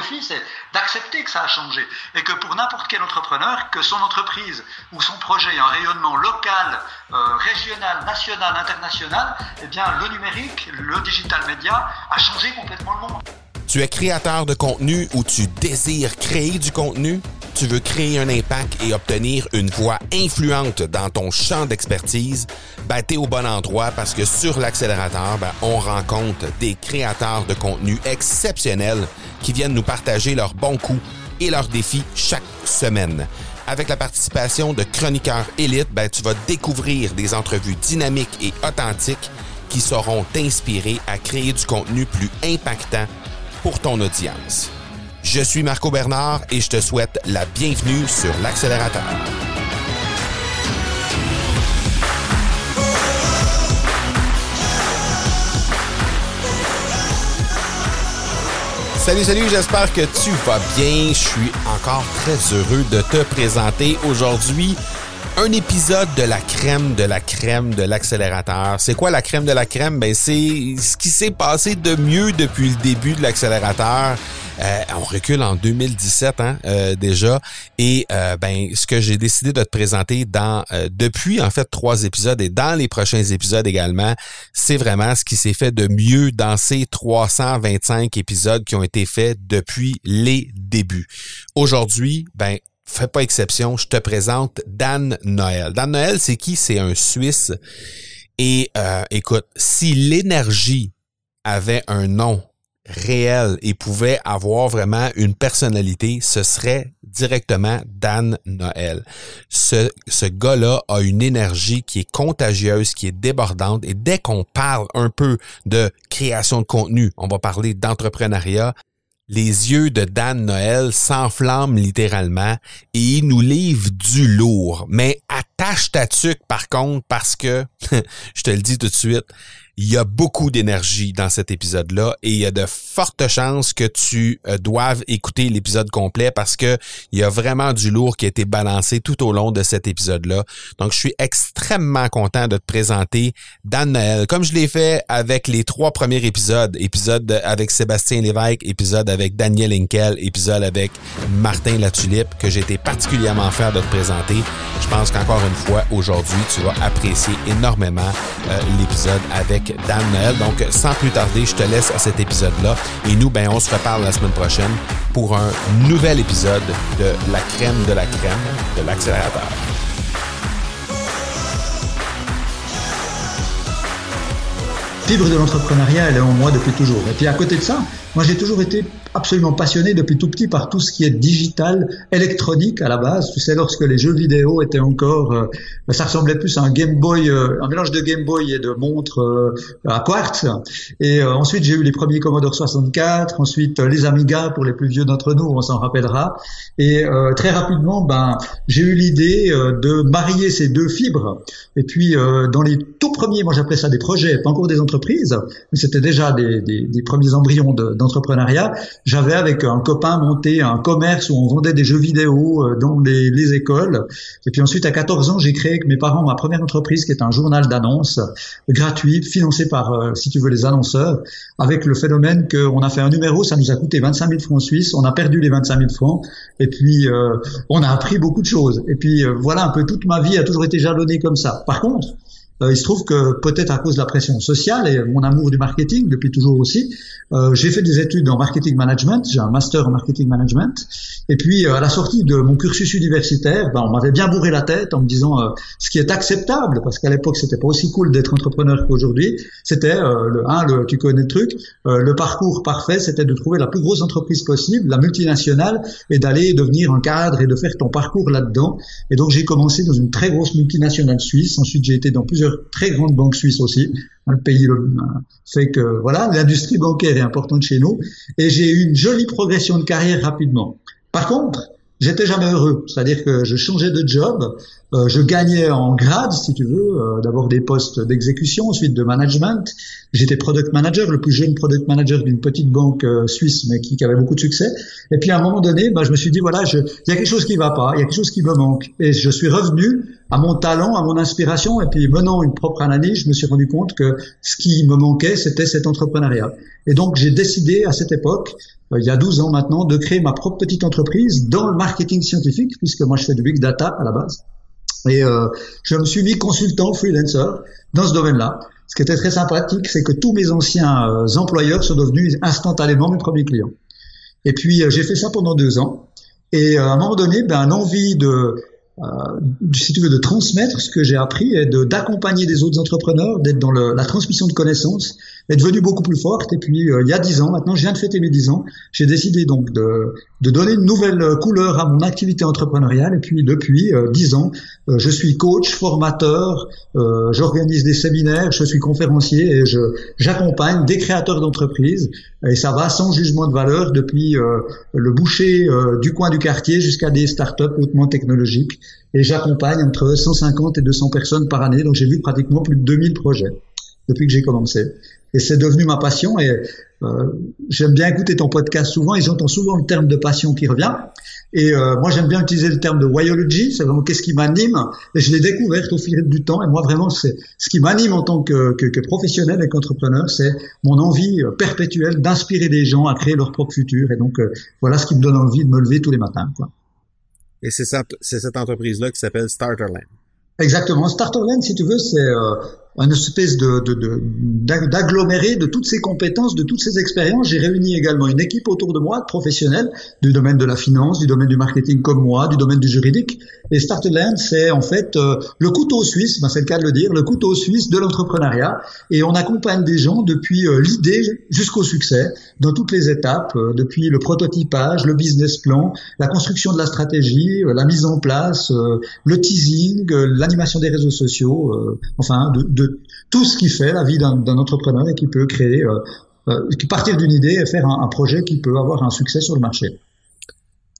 défi, c'est d'accepter que ça a changé et que pour n'importe quel entrepreneur, que son entreprise ou son projet ait un rayonnement local, euh, régional, national, international, eh bien, le numérique, le digital média a changé complètement le monde. Tu es créateur de contenu ou tu désires créer du contenu? Tu veux créer un impact et obtenir une voix influente dans ton champ d'expertise? Ben, t'es au bon endroit parce que sur l'accélérateur, ben, on rencontre des créateurs de contenu exceptionnels qui viennent nous partager leurs bons coups et leurs défis chaque semaine. Avec la participation de chroniqueurs élites, ben, tu vas découvrir des entrevues dynamiques et authentiques qui sauront t'inspirer à créer du contenu plus impactant pour ton audience. Je suis Marco Bernard et je te souhaite la bienvenue sur l'accélérateur. Salut, salut, j'espère que tu vas bien. Je suis encore très heureux de te présenter aujourd'hui un épisode de la crème de la crème de l'accélérateur. C'est quoi la crème de la crème? Ben, c'est ce qui s'est passé de mieux depuis le début de l'accélérateur. Euh, on recule en 2017 hein, euh, déjà. Et euh, ben, ce que j'ai décidé de te présenter dans depuis en fait trois épisodes et dans les prochains épisodes également, c'est vraiment ce qui s'est fait de mieux dans ces 325 épisodes qui ont été faits depuis les débuts. Aujourd'hui, ben fais pas exception, je te présente Dan Noël. Dan Noël, c'est qui? C'est un Suisse. Et euh, écoute, si l'énergie avait un nom réel et pouvait avoir vraiment une personnalité, ce serait directement Dan Noël. Ce, ce gars-là a une énergie qui est contagieuse, qui est débordante. Et dès qu'on parle un peu de création de contenu, on va parler d'entrepreneuriat, les yeux de Dan Noël s'enflamment littéralement et il nous livre du lourd. Mais attache ta tuque par contre parce que, je te le dis tout de suite, il y a beaucoup d'énergie dans cet épisode-là et il y a de fortes chances que tu euh, doives écouter l'épisode complet parce que il y a vraiment du lourd qui a été balancé tout au long de cet épisode-là. Donc, je suis extrêmement content de te présenter Dan Noël, comme je l'ai fait avec les trois premiers épisodes. Épisode avec Sébastien Lévesque, épisode avec Daniel Inkel, épisode avec Martin Latulippe, que j'ai été particulièrement fier de te présenter. Je pense qu'encore une fois, aujourd'hui, tu vas apprécier énormément euh, l'épisode avec Donc, sans plus tarder, je te laisse à cet épisode-là. Et nous, ben, on se reparle la semaine prochaine pour un nouvel épisode de La crème de la crème de l'accélérateur. Fibre de l'entrepreneuriat, elle est en moi depuis toujours. Et puis à côté de ça, moi j'ai toujours été absolument passionné depuis tout petit par tout ce qui est digital, électronique à la base. Tu sais, lorsque les jeux vidéo étaient encore, euh, ça ressemblait plus à un Game Boy, euh, un mélange de Game Boy et de montre euh, à quartz. Et ensuite, j'ai eu les premiers Commodore 64, ensuite les Amiga pour les plus vieux d'entre nous, on s'en rappellera. Et très rapidement, ben, j'ai eu l'idée de marier ces deux fibres. Et puis, dans les tout premiers, moi j'appelais ça des projets, pas encore des entreprises, mais c'était déjà des, des, des premiers embryons d'entrepreneuriat j'avais avec un copain monté un commerce où on vendait des jeux vidéo euh, dans les, les écoles. Et puis ensuite, à 14 ans, j'ai créé avec mes parents ma première entreprise qui est un journal d'annonces gratuit, financé par, euh, si tu veux, les annonceurs, avec le phénomène qu'on a fait un numéro, ça nous a coûté 25 000 francs suisses, on a perdu les 25 000 francs, et puis euh, on a appris beaucoup de choses. Et puis voilà, un peu toute ma vie a toujours été jalonnée comme ça. Par contre, euh, il se trouve que peut-être à cause de la pression sociale et mon amour du marketing depuis toujours aussi, euh, j'ai fait des études en marketing management, j'ai un master en marketing management. Et puis euh, à la sortie de mon cursus universitaire, ben, on m'avait bien bourré la tête en me disant ce qui est acceptable, parce qu'à l'époque c'était pas aussi cool d'être entrepreneur qu'aujourd'hui. C'était le, hein, le, tu connais le truc, le parcours parfait, c'était de trouver la plus grosse entreprise possible, la multinationale, et d'aller devenir un cadre et de faire ton parcours là-dedans. Et donc j'ai commencé dans une très grosse multinationale suisse. Ensuite j'ai été dans plusieurs très grandes banques suisses aussi. Le pays fait que voilà, l'industrie bancaire est importante chez nous et j'ai eu une jolie progression de carrière rapidement. Par contre, j'étais jamais heureux, c'est-à-dire que je changeais de job, euh, je gagnais en grade, si tu veux, euh, d'abord des postes d'exécution, ensuite de management. J'étais product manager, le plus jeune product manager d'une petite banque euh, suisse, mais qui, qui, avait beaucoup de succès. Et puis à un moment donné, bah, je me suis dit voilà, il y a quelque chose qui va pas, il y a quelque chose qui me manque, et je suis revenu à mon talent, à mon inspiration, et puis menant une propre analyse, je me suis rendu compte que ce qui me manquait, c'était cet entrepreneuriat. Et donc j'ai décidé à cette époque, euh, il y a 12 ans maintenant, de créer ma propre petite entreprise dans le marketing scientifique, puisque moi je fais du big data à la base. Et euh, je me suis mis consultant, freelancer dans ce domaine-là. Ce qui était très sympathique, c'est que tous mes anciens euh, employeurs sont devenus instantanément mes premiers clients. Et puis j'ai fait ça pendant deux ans. Et à un moment donné, ben, l'envie de euh, si tu veux, de transmettre ce que j'ai appris et d'accompagner des autres entrepreneurs, d'être dans la transmission de connaissances, est devenue beaucoup plus forte. Et puis, euh, il y a dix ans, maintenant, je viens de fêter mes dix ans, j'ai décidé donc de, de, donner une nouvelle couleur à mon activité entrepreneuriale. Et puis, depuis euh, dix ans, je suis coach, formateur, j'organise des séminaires, je suis conférencier et je j'accompagne des créateurs d'entreprises. Et ça va sans jugement de valeur depuis le boucher du coin du quartier jusqu'à des startups hautement technologiques et j'accompagne entre 150 et 200 personnes par année. Donc j'ai vu pratiquement plus de 2000 projets depuis que j'ai commencé. Et c'est devenu ma passion et euh, j'aime bien écouter ton podcast souvent et j'entends souvent le terme de passion qui revient. Et euh, moi j'aime bien utiliser le terme de whyology, c'est vraiment qu'est-ce qui m'anime et je l'ai découvert au fil du temps et moi vraiment c'est ce qui m'anime en tant que, que, que professionnel et qu'entrepreneur, c'est mon envie euh, perpétuelle d'inspirer des gens à créer leur propre futur et donc euh, voilà ce qui me donne envie de me lever tous les matins. Quoi. Et c'est cette, cette entreprise-là qui s'appelle Starterland. Exactement. Starterland, si tu veux, c'est euh, une espèce de, d'aggloméré de, de, toutes ces compétences, de toutes ces expériences. J'ai réuni également une équipe autour de moi, de professionnels, du domaine de la finance, du domaine du marketing comme moi, du domaine du juridique. Et Starterland, c'est en fait euh, le couteau suisse, ben c'est le cas de le dire, le couteau suisse de l'entrepreneuriat. Et on accompagne des gens depuis euh, l'idée jusqu'au succès, dans toutes les étapes, euh, depuis le prototypage, le business plan, la construction de la stratégie, la mise en place, le teasing, l'animation des réseaux sociaux, enfin de de tout ce qui fait la vie d'un entrepreneur et qui peut créer, euh, euh, partir d'une idée et faire un, projet qui peut avoir un succès sur le marché.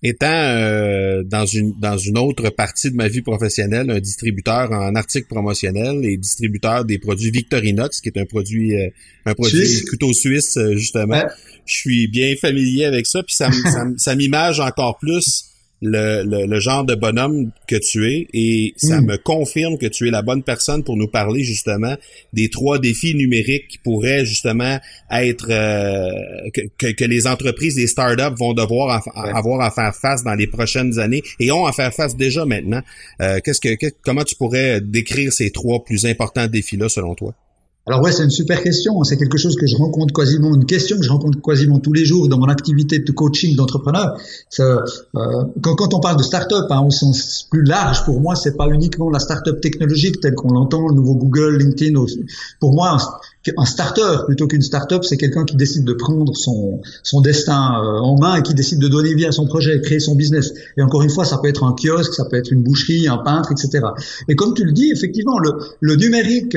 Étant euh, dans une dans une autre partie de ma vie professionnelle, un distributeur en articles promotionnels et distributeur des produits Victorinox, qui est un produit un produit couteau suisse justement, je suis bien familier avec ça, puis ça, ça, ça m'image encore plus le, le, genre de bonhomme que tu es et ça hmm. me confirme que tu es la bonne personne pour nous parler justement des trois défis numériques qui pourraient justement être euh, que, que, les entreprises, les startups vont devoir avoir à faire face dans les prochaines années et ont à faire face déjà maintenant. Euh, qu'est-ce que comment tu pourrais décrire ces trois plus importants défis là selon toi? Alors ouais, c'est une super question. C'est quelque chose que je rencontre quasiment, une question que je rencontre quasiment tous les jours dans mon activité de coaching d'entrepreneur. Euh, quand, quand, on parle de start-up, hein, au sens plus large, pour moi, c'est pas uniquement la start-up technologique telle qu'on l'entend, le nouveau Google, LinkedIn. Pour moi, un starter plutôt qu'une start-up, c'est quelqu'un qui décide de prendre son, son destin euh, en main et qui décide de donner vie à son projet, créer son business. Et encore une fois, ça peut être un kiosque, ça peut être une boucherie, un peintre, etc. Et comme tu le dis, effectivement, le, le numérique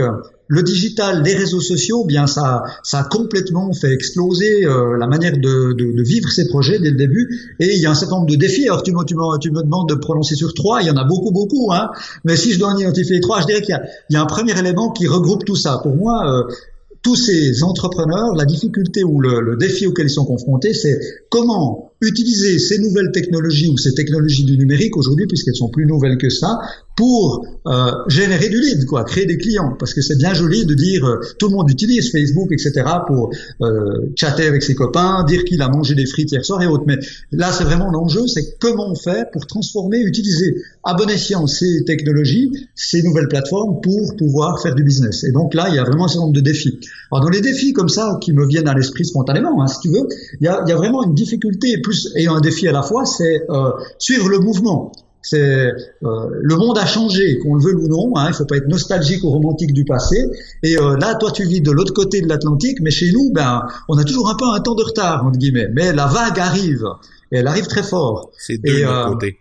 le digital, les réseaux sociaux, bien ça, ça a complètement fait exploser euh, la manière de, de, de, vivre ces projets dès le début. Et il y a un certain nombre de défis. Alors tu me, tu me, tu me demandes de prononcer sur trois. Il y en a beaucoup, beaucoup. Hein. Mais si je dois en identifier trois, je dirais qu'il y, y, a un premier élément qui regroupe tout ça. Pour moi, euh, tous ces entrepreneurs, la difficulté ou le, le défi auquel ils sont confrontés, c'est comment utiliser ces nouvelles technologies ou ces technologies du numérique aujourd'hui, puisqu'elles sont plus nouvelles que ça, pour euh, générer du lead, quoi, créer des clients. Parce que c'est bien joli de dire euh, tout le monde utilise Facebook, etc. pour euh, chatter avec ses copains, dire qu'il a mangé des frites hier soir et autres. Mais là, c'est vraiment l'enjeu, c'est comment on fait pour transformer, utiliser à bon escient ces technologies, ces nouvelles plateformes pour pouvoir faire du business. Et donc là, il y a vraiment un certain nombre de défis. Alors dans les défis comme ça qui me viennent à l'esprit spontanément, hein, si tu veux, il y a, il y a vraiment une difficulté et un défi à la fois, c'est euh, suivre le mouvement. C'est euh, le monde a changé, qu'on le veut ou non. Hein, il faut pas être nostalgique ou romantique du passé. Et euh, là, toi, tu vis de l'autre côté de l'Atlantique, mais chez nous, ben, on a toujours un peu un temps de retard entre guillemets. Mais la vague arrive, et elle arrive très fort. C'est de l'autre côté.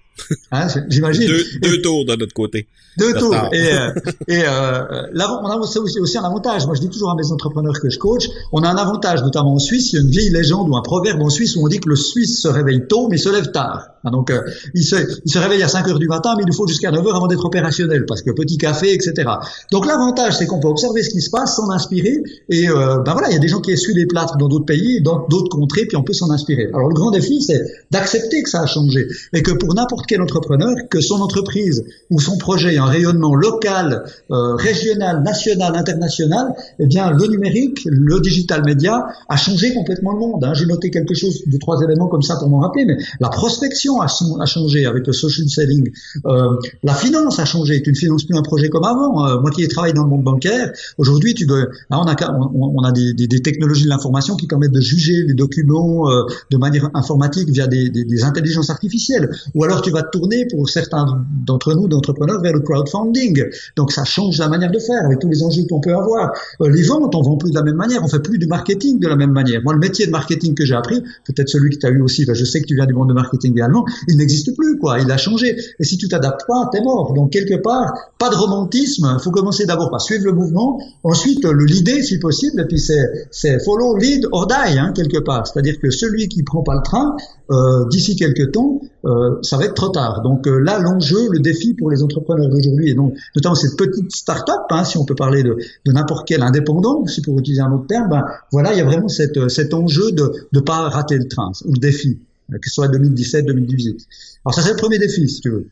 Hein, J'imagine. Deux, tours de notre côté. Deux tours. Et, euh, et euh, là, on a aussi, aussi un avantage. Moi, je dis toujours à mes entrepreneurs que je coach, on a un avantage, notamment en Suisse. Il y a une vieille légende ou un proverbe en Suisse où on dit que le Suisse se réveille tôt, mais se lève tard. Ah, donc, euh, il, se, il se réveille à 5 heures du matin, mais il lui faut jusqu'à 9 heures avant d'être opérationnel, parce que petit café, etc. Donc, l'avantage, c'est qu'on peut observer ce qui se passe, s'en inspirer, et euh, ben voilà, il y a des gens qui essuient les plâtres dans d'autres pays, dans d'autres contrées, puis on peut s'en inspirer. Alors, le grand défi, c'est d'accepter que ça a changé, et que pour n'importe quel entrepreneur, que son entreprise ou son projet ait un rayonnement local, euh, régional, national, international, eh bien, le numérique, le digital média a changé complètement le monde. Hein. J'ai noté quelque chose de trois éléments comme ça pour m'en rappeler, mais la prospection a, changé avec le social selling. Euh, la finance a changé. Tu ne finances plus un projet comme avant. Euh, moi qui ai travaillé dans le monde bancaire, aujourd'hui, tu dois, on a, on, a des, des, des technologies de l'information qui permettent de juger les documents euh, de manière informatique via des, des, intelligences artificielles. Ou alors tu vas te tourner pour certains d'entre nous, d'entrepreneurs, vers le crowdfunding. Donc ça change la manière de faire avec tous les enjeux qu'on peut avoir. Euh, les ventes, on vend plus de la même manière, on fait plus du marketing de la même manière. Moi, le métier de marketing que j'ai appris, peut-être celui que tu as eu aussi, ben, je sais que tu viens du monde de marketing également, il n'existe plus, quoi. Il a changé. Et si tu t'adaptes pas, t'es mort. Donc quelque part, pas de romantisme. Il faut commencer d'abord par suivre le mouvement, ensuite le leader si possible, et puis c'est c'est follow, lead or die, hein, quelque part. C'est-à-dire que celui qui prend pas le train, euh, d'ici quelques temps, euh, ça va être trop tard. Donc euh, là, l'enjeu, le défi pour les entrepreneurs d'aujourd'hui, et donc notamment cette petite start-up, hein, si on peut parler de, de n'importe quel indépendant, si pour utiliser un autre terme, ben, voilà, il y a vraiment cette, cet enjeu de ne pas rater le train, ou le défi, que ce soit 2017, 2018. Alors ça, c'est le premier défi, si tu veux.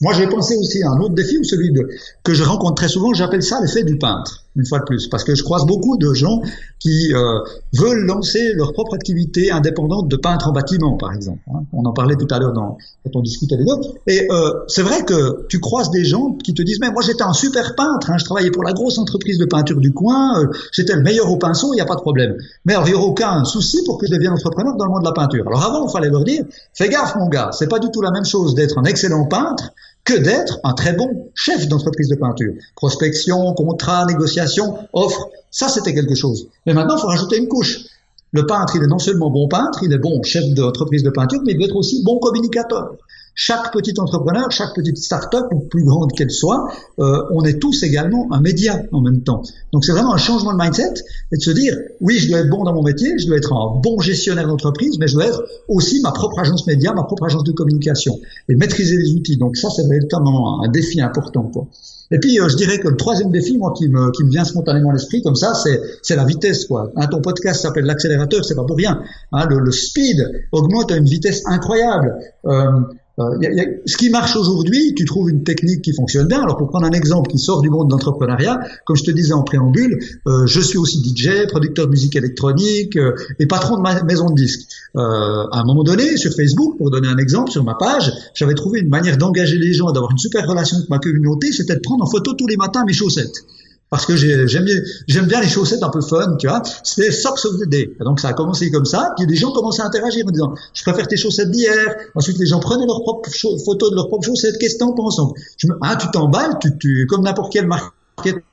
Moi, j'ai pensé aussi à un autre défi, ou celui de, que je rencontre très souvent, j'appelle ça l'effet du peintre, une fois de plus, parce que je croise beaucoup de gens qui euh, veulent lancer leur propre activité indépendante de peintre en bâtiment, par exemple. Hein. On en parlait tout à l'heure dans, quand on discutait les autres. Et euh, c'est vrai que tu croises des gens qui te disent, mais moi j'étais un super peintre, hein, je travaillais pour la grosse entreprise de peinture du coin, euh, j'étais le meilleur au pinceau, il n'y a pas de problème. Mais alors, il n'y aura aucun souci pour que je devienne entrepreneur dans le monde de la peinture. Alors avant, il fallait leur dire, fais gaffe mon gars, c'est pas du tout la même chose d'être un excellent peintre que d'être un très bon chef d'entreprise de peinture. Prospection, contrat, négociation, offre, ça c'était quelque chose. Mais maintenant, il faut rajouter une couche. Le peintre, il est non seulement bon peintre, il est bon chef d'entreprise de peinture, mais il doit être aussi bon communicateur chaque petit entrepreneur, chaque petite start-up, plus grande qu'elle soit, euh, on est tous également un média en même temps. Donc c'est vraiment un changement de mindset et de se dire, oui, je dois être bon dans mon métier, je dois être un bon gestionnaire d'entreprise, mais je dois être aussi ma propre agence média, ma propre agence de communication et maîtriser les outils. Donc ça, c'est véritablement un défi important. Quoi. Et puis, euh, je dirais que le troisième défi, moi, qui me, qui me vient spontanément à l'esprit, comme ça, c'est, la vitesse, quoi. Hein, ton podcast s'appelle l'accélérateur, c'est pas pour rien. Hein, le, le, speed augmente à une vitesse incroyable. Euh, euh, y a, y a, ce qui marche aujourd'hui, tu trouves une technique qui fonctionne bien. Alors pour prendre un exemple qui sort du monde de l'entrepreneuriat, comme je te disais en préambule, euh, je suis aussi DJ, producteur de musique électronique euh, et patron de ma maison de disques. Euh, à un moment donné, sur Facebook, pour donner un exemple, sur ma page, j'avais trouvé une manière d'engager les gens, d'avoir une super relation avec ma communauté, c'était de prendre en photo tous les matins mes chaussettes parce que j'aime bien, j'aime bien les chaussettes un peu fun, tu vois. C'était Socks of the Day. Donc ça a commencé comme ça, puis les gens commençaient à interagir en disant, je préfère tes chaussettes d'hier. Ensuite les gens prenaient leurs propres photos de leurs propres chaussettes. Qu'est-ce que t'en penses Donc, je me, ah, tu t'emballes, tu, tu, comme n'importe quel market,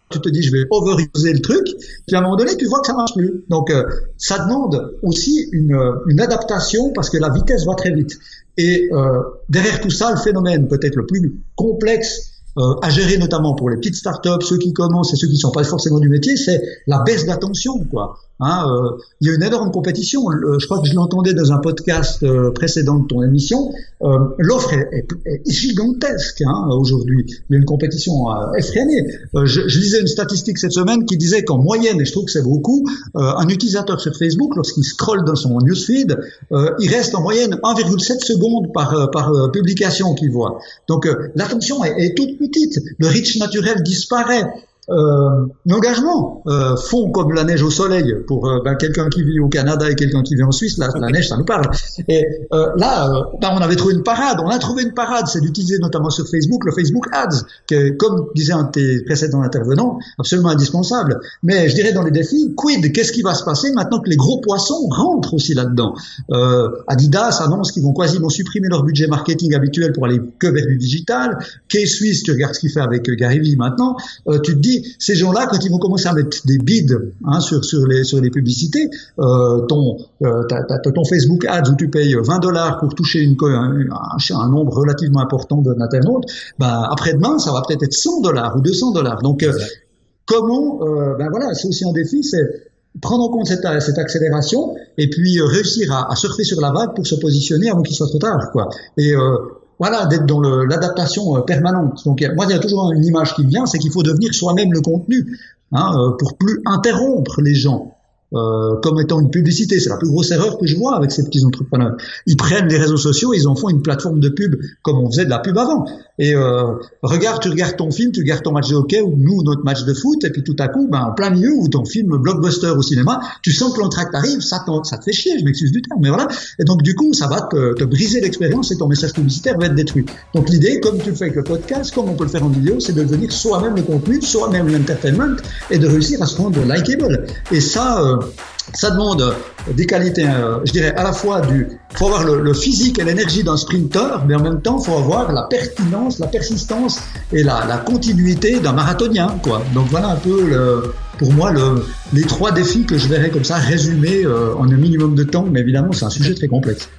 tu te dis, je vais overuser le truc. Puis à un moment donné, tu vois que ça marche plus. Donc euh, ça demande aussi une, une adaptation parce que la vitesse va très vite. Et euh, derrière tout ça, le phénomène peut-être le plus complexe euh, à gérer notamment pour les petites startups, ceux qui commencent et ceux qui ne sont pas forcément du métier, c'est la baisse d'attention. Quoi. Hein, euh, il y a une énorme compétition. je crois que je l'entendais dans un podcast euh, précédent de ton émission. Euh, l'offre est, gigantesque hein, aujourd'hui. Il y a une compétition effrénée. Je, lisais une statistique cette semaine qui disait qu'en moyenne, et je trouve que c'est beaucoup, un utilisateur sur Facebook, lorsqu'il scrolle dans son newsfeed, il reste en moyenne 1,7 secondes par, par publication qu'il voit. Donc l'attention est, est toute petite. Le reach naturel disparaît euh, l'engagement euh, fond comme la neige au soleil pour euh, ben, quelqu'un qui vit au Canada et quelqu'un qui vit en Suisse. La neige, ça nous parle. Et euh, là, euh, ben, on avait trouvé une parade. On a trouvé une parade. C'est d'utiliser notamment sur Facebook le Facebook Ads, que, comme disait un de tes précédents intervenants, absolument indispensable. Mais je dirais dans les défis, quid Qu'est-ce qui va se passer maintenant que les gros poissons rentrent aussi là-dedans? Adidas annonce qu'ils vont quasiment supprimer leur budget marketing habituel pour aller que vers du digital. Key Suisse, tu regardes ce qu'il fait avec Gary Vee maintenant. tu dis ces gens-là, quand ils vont commencer à mettre des bids hein, sur, sur, les, sur les publicités, euh, ton, euh, ton Facebook Ads où tu payes 20 dollars pour toucher une, un, un, nombre relativement important d'internautes, ben, après-demain, ça va peut-être être 100 dollars ou 200 dollars. Donc, euh, comment, ben voilà, c'est aussi un défi, c'est prendre en compte cette, cette accélération et puis réussir à, à, surfer sur la vague pour se positionner avant qu'il soit trop tard, quoi. Et voilà, d'être dans l'adaptation permanente. Donc moi, il y a toujours une image qui vient, c'est qu'il faut devenir soi-même le contenu, hein, pour plus interrompre les gens. Euh, comme étant une publicité. C'est la plus grosse erreur que je vois avec ces petits entrepreneurs. Ils prennent les réseaux sociaux, ils en font une plateforme de pub comme on faisait de la pub avant. Et euh, regarde, tu regardes ton film, tu regardes ton match de hockey ou nous notre match de foot, et puis tout à coup, ben, en plein milieu ou ton film blockbuster au cinéma, tu sens que l'entracte arrive, ça, ça te fait chier, je m'excuse du terme, mais voilà. Et donc du coup, ça va te, te briser l'expérience et ton message publicitaire va être détruit. Donc l'idée, comme tu le fais avec le podcast, comme on peut le faire en vidéo, c'est de devenir soi-même le contenu, soi-même l'entertainment, et de réussir à se rendre likable. Et ça, euh, ça demande des qualités, euh, je dirais, à la fois du, faut avoir le, physique et l'énergie d'un sprinter, mais en même temps, faut avoir la pertinence, la persistance et la, continuité d'un marathonien, quoi. Donc voilà un peu pour moi le, les trois défis que je verrais comme ça résumés euh, en un minimum de temps, mais évidemment, c'est un sujet très complexe.